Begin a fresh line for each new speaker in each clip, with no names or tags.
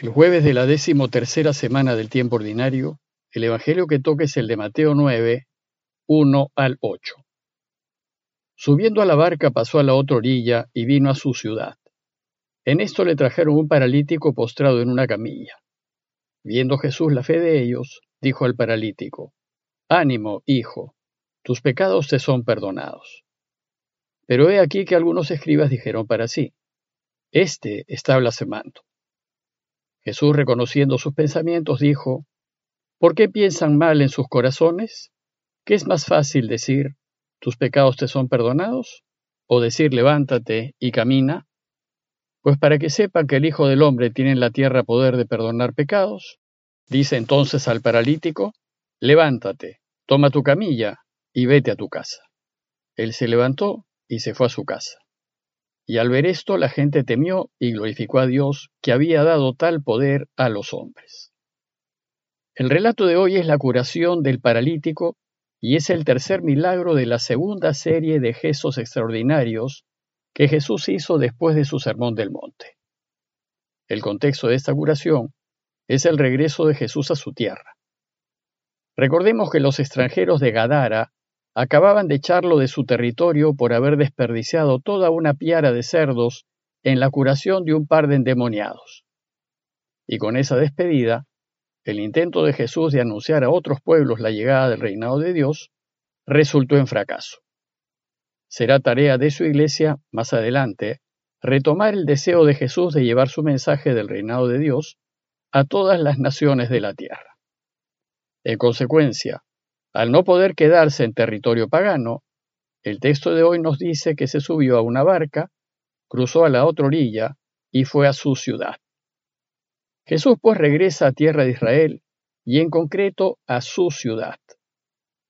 El jueves de la décimo tercera semana del tiempo ordinario, el Evangelio que toca es el de Mateo 9, 1 al 8. Subiendo a la barca pasó a la otra orilla y vino a su ciudad. En esto le trajeron un paralítico postrado en una camilla. Viendo Jesús la fe de ellos, dijo al paralítico, Ánimo, hijo, tus pecados te son perdonados. Pero he aquí que algunos escribas dijeron para sí, Este está blasfemando. Jesús, reconociendo sus pensamientos, dijo, ¿Por qué piensan mal en sus corazones? ¿Qué es más fácil decir, tus pecados te son perdonados? ¿O decir, levántate y camina? Pues para que sepan que el Hijo del Hombre tiene en la tierra poder de perdonar pecados, dice entonces al paralítico, levántate, toma tu camilla y vete a tu casa. Él se levantó y se fue a su casa. Y al ver esto la gente temió y glorificó a Dios que había dado tal poder a los hombres. El relato de hoy es la curación del paralítico y es el tercer milagro de la segunda serie de gestos extraordinarios que Jesús hizo después de su sermón del monte. El contexto de esta curación es el regreso de Jesús a su tierra. Recordemos que los extranjeros de Gadara acababan de echarlo de su territorio por haber desperdiciado toda una piara de cerdos en la curación de un par de endemoniados. Y con esa despedida, el intento de Jesús de anunciar a otros pueblos la llegada del reinado de Dios resultó en fracaso. Será tarea de su iglesia, más adelante, retomar el deseo de Jesús de llevar su mensaje del reinado de Dios a todas las naciones de la tierra. En consecuencia, al no poder quedarse en territorio pagano, el texto de hoy nos dice que se subió a una barca, cruzó a la otra orilla y fue a su ciudad. Jesús pues regresa a tierra de Israel y en concreto a su ciudad.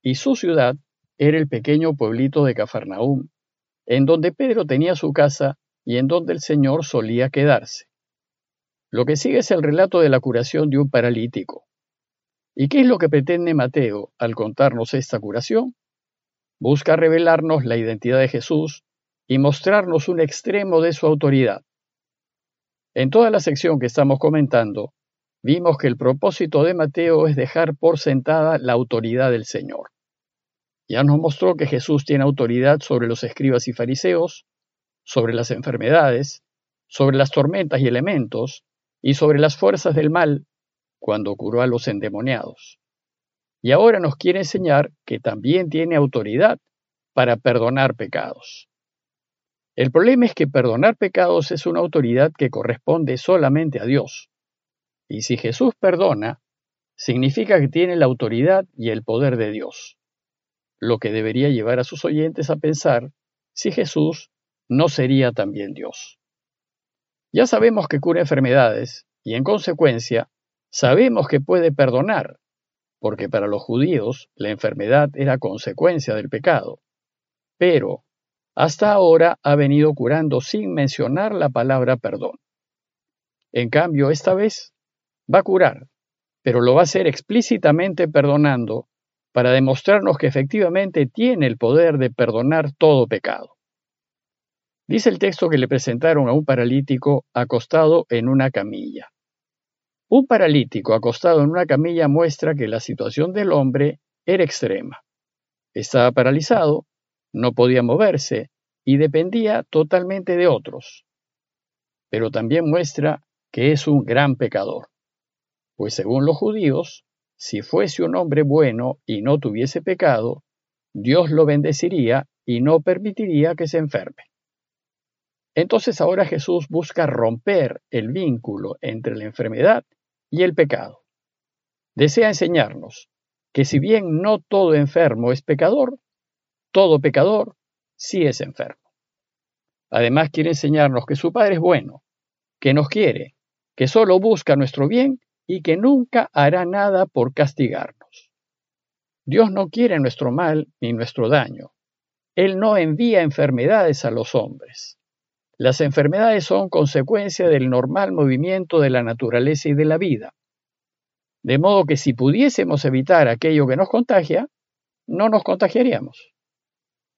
Y su ciudad era el pequeño pueblito de Cafarnaúm, en donde Pedro tenía su casa y en donde el Señor solía quedarse. Lo que sigue es el relato de la curación de un paralítico. ¿Y qué es lo que pretende Mateo al contarnos esta curación? Busca revelarnos la identidad de Jesús y mostrarnos un extremo de su autoridad. En toda la sección que estamos comentando, vimos que el propósito de Mateo es dejar por sentada la autoridad del Señor. Ya nos mostró que Jesús tiene autoridad sobre los escribas y fariseos, sobre las enfermedades, sobre las tormentas y elementos, y sobre las fuerzas del mal cuando curó a los endemoniados. Y ahora nos quiere enseñar que también tiene autoridad para perdonar pecados. El problema es que perdonar pecados es una autoridad que corresponde solamente a Dios. Y si Jesús perdona, significa que tiene la autoridad y el poder de Dios, lo que debería llevar a sus oyentes a pensar si Jesús no sería también Dios. Ya sabemos que cura enfermedades y en consecuencia Sabemos que puede perdonar, porque para los judíos la enfermedad era consecuencia del pecado. Pero hasta ahora ha venido curando sin mencionar la palabra perdón. En cambio, esta vez va a curar, pero lo va a hacer explícitamente perdonando para demostrarnos que efectivamente tiene el poder de perdonar todo pecado. Dice el texto que le presentaron a un paralítico acostado en una camilla. Un paralítico acostado en una camilla muestra que la situación del hombre era extrema. Estaba paralizado, no podía moverse y dependía totalmente de otros. Pero también muestra que es un gran pecador, pues según los judíos, si fuese un hombre bueno y no tuviese pecado, Dios lo bendeciría y no permitiría que se enferme. Entonces ahora Jesús busca romper el vínculo entre la enfermedad y el pecado. Desea enseñarnos que si bien no todo enfermo es pecador, todo pecador sí es enfermo. Además quiere enseñarnos que su Padre es bueno, que nos quiere, que solo busca nuestro bien y que nunca hará nada por castigarnos. Dios no quiere nuestro mal ni nuestro daño. Él no envía enfermedades a los hombres. Las enfermedades son consecuencia del normal movimiento de la naturaleza y de la vida. De modo que si pudiésemos evitar aquello que nos contagia, no nos contagiaríamos.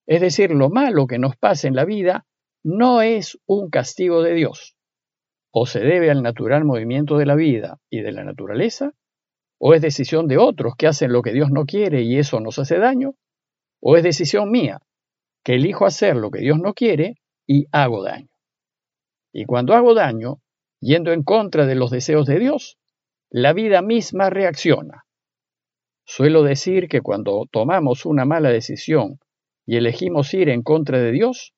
Es decir, lo malo que nos pasa en la vida no es un castigo de Dios. o se debe al natural movimiento de la vida y de la naturaleza, o es decisión de otros que hacen lo que Dios no quiere y eso nos hace daño, o es decisión mía que elijo hacer lo que Dios no quiere y hago daño. Y cuando hago daño, yendo en contra de los deseos de Dios, la vida misma reacciona. Suelo decir que cuando tomamos una mala decisión y elegimos ir en contra de Dios,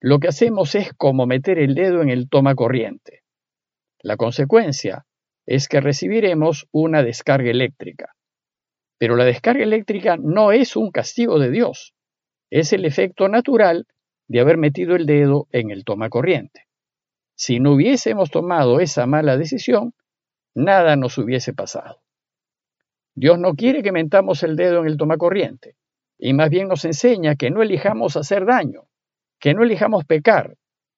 lo que hacemos es como meter el dedo en el toma corriente. La consecuencia es que recibiremos una descarga eléctrica. Pero la descarga eléctrica no es un castigo de Dios, es el efecto natural de haber metido el dedo en el toma corriente. Si no hubiésemos tomado esa mala decisión, nada nos hubiese pasado. Dios no quiere que mentamos el dedo en el toma corriente, y más bien nos enseña que no elijamos hacer daño, que no elijamos pecar,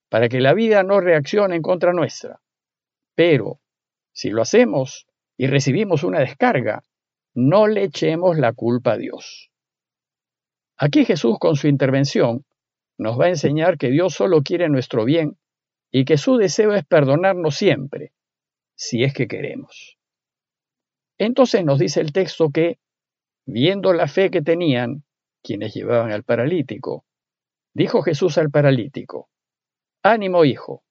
para que la vida no reaccione en contra nuestra. Pero, si lo hacemos y recibimos una descarga, no le echemos la culpa a Dios. Aquí Jesús con su intervención nos va a enseñar que Dios solo quiere nuestro bien y que su deseo es perdonarnos siempre, si es que queremos. Entonces nos dice el texto que, viendo la fe que tenían quienes llevaban al paralítico, dijo Jesús al paralítico, Ánimo, hijo,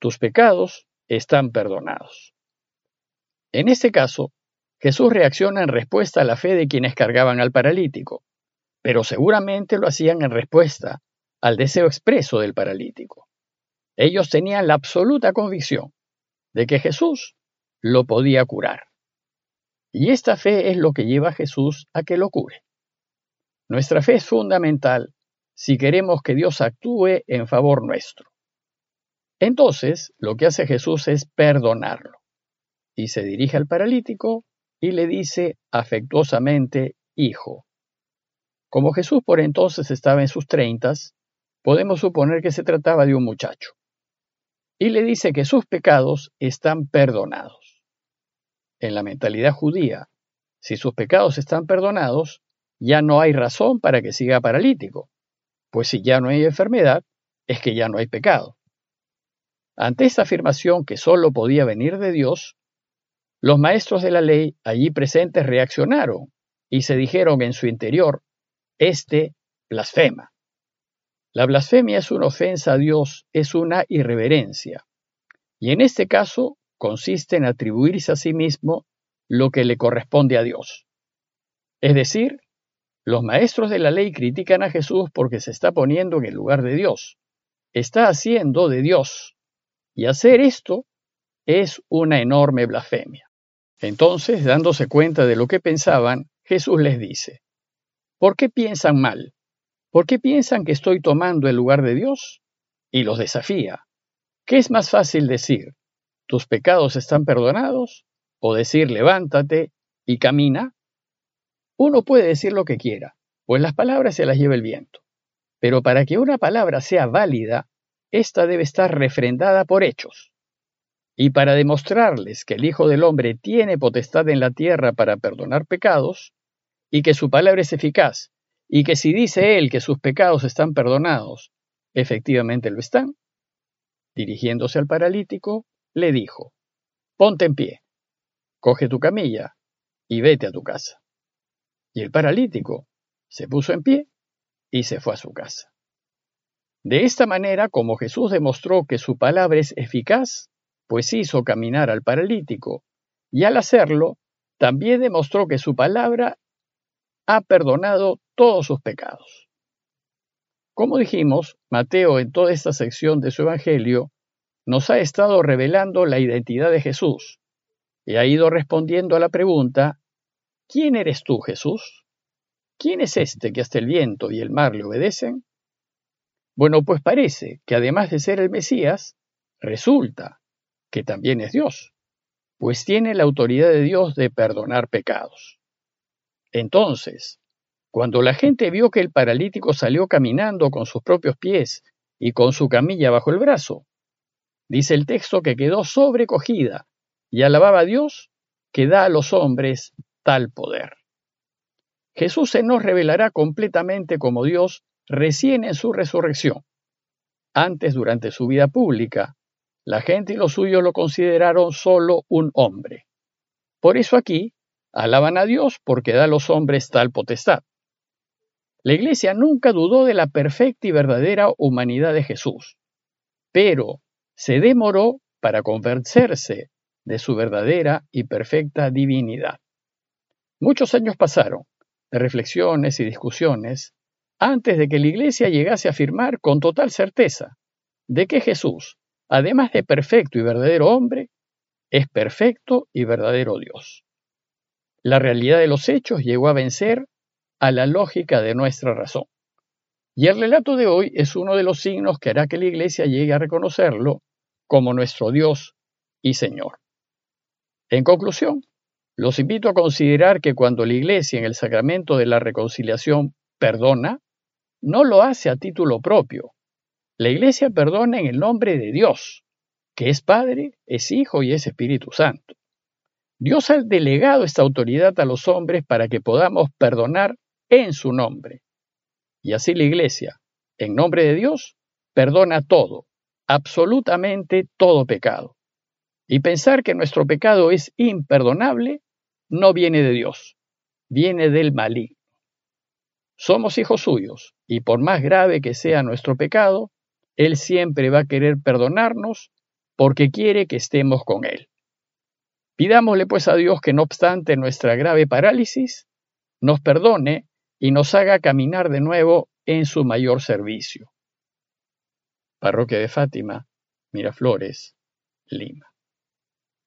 tus pecados están perdonados. En este caso, Jesús reacciona en respuesta a la fe de quienes cargaban al paralítico, pero seguramente lo hacían en respuesta al deseo expreso del paralítico. Ellos tenían la absoluta convicción de que Jesús lo podía curar. Y esta fe es lo que lleva a Jesús a que lo cure. Nuestra fe es fundamental si queremos que Dios actúe en favor nuestro. Entonces, lo que hace Jesús es perdonarlo. Y se dirige al paralítico y le dice afectuosamente, Hijo, como Jesús por entonces estaba en sus treintas, podemos suponer que se trataba de un muchacho. Y le dice que sus pecados están perdonados. En la mentalidad judía, si sus pecados están perdonados, ya no hay razón para que siga paralítico, pues si ya no hay enfermedad, es que ya no hay pecado. Ante esta afirmación que sólo podía venir de Dios, los maestros de la ley allí presentes reaccionaron y se dijeron en su interior, este blasfema. La blasfemia es una ofensa a Dios, es una irreverencia. Y en este caso consiste en atribuirse a sí mismo lo que le corresponde a Dios. Es decir, los maestros de la ley critican a Jesús porque se está poniendo en el lugar de Dios. Está haciendo de Dios. Y hacer esto es una enorme blasfemia. Entonces, dándose cuenta de lo que pensaban, Jesús les dice, ¿Por qué piensan mal? ¿Por qué piensan que estoy tomando el lugar de Dios? Y los desafía. ¿Qué es más fácil decir? ¿Tus pecados están perdonados? ¿O decir levántate y camina? Uno puede decir lo que quiera, pues las palabras se las lleva el viento. Pero para que una palabra sea válida, ésta debe estar refrendada por hechos. Y para demostrarles que el Hijo del Hombre tiene potestad en la tierra para perdonar pecados, y que su palabra es eficaz, y que si dice él que sus pecados están perdonados, efectivamente lo están, dirigiéndose al paralítico, le dijo, ponte en pie, coge tu camilla y vete a tu casa. Y el paralítico se puso en pie y se fue a su casa. De esta manera, como Jesús demostró que su palabra es eficaz, pues hizo caminar al paralítico, y al hacerlo, también demostró que su palabra ha perdonado todos sus pecados. Como dijimos, Mateo en toda esta sección de su Evangelio nos ha estado revelando la identidad de Jesús y ha ido respondiendo a la pregunta, ¿quién eres tú, Jesús? ¿Quién es este que hasta el viento y el mar le obedecen? Bueno, pues parece que además de ser el Mesías, resulta que también es Dios, pues tiene la autoridad de Dios de perdonar pecados. Entonces, cuando la gente vio que el paralítico salió caminando con sus propios pies y con su camilla bajo el brazo, dice el texto que quedó sobrecogida y alababa a Dios que da a los hombres tal poder. Jesús se nos revelará completamente como Dios recién en su resurrección. Antes, durante su vida pública, la gente y los suyos lo consideraron solo un hombre. Por eso aquí alaban a Dios porque da a los hombres tal potestad. La Iglesia nunca dudó de la perfecta y verdadera humanidad de Jesús, pero se demoró para convencerse de su verdadera y perfecta divinidad. Muchos años pasaron de reflexiones y discusiones antes de que la Iglesia llegase a afirmar con total certeza de que Jesús, además de perfecto y verdadero hombre, es perfecto y verdadero Dios. La realidad de los hechos llegó a vencer a la lógica de nuestra razón. Y el relato de hoy es uno de los signos que hará que la Iglesia llegue a reconocerlo como nuestro Dios y Señor. En conclusión, los invito a considerar que cuando la Iglesia en el sacramento de la reconciliación perdona, no lo hace a título propio. La Iglesia perdona en el nombre de Dios, que es Padre, es Hijo y es Espíritu Santo. Dios ha delegado esta autoridad a los hombres para que podamos perdonar en su nombre. Y así la Iglesia, en nombre de Dios, perdona todo, absolutamente todo pecado. Y pensar que nuestro pecado es imperdonable no viene de Dios, viene del maligno. Somos hijos suyos, y por más grave que sea nuestro pecado, Él siempre va a querer perdonarnos porque quiere que estemos con Él. Pidámosle pues a Dios que no obstante nuestra grave parálisis, nos perdone y nos haga caminar de nuevo en su mayor servicio. Parroquia de Fátima, Miraflores, Lima.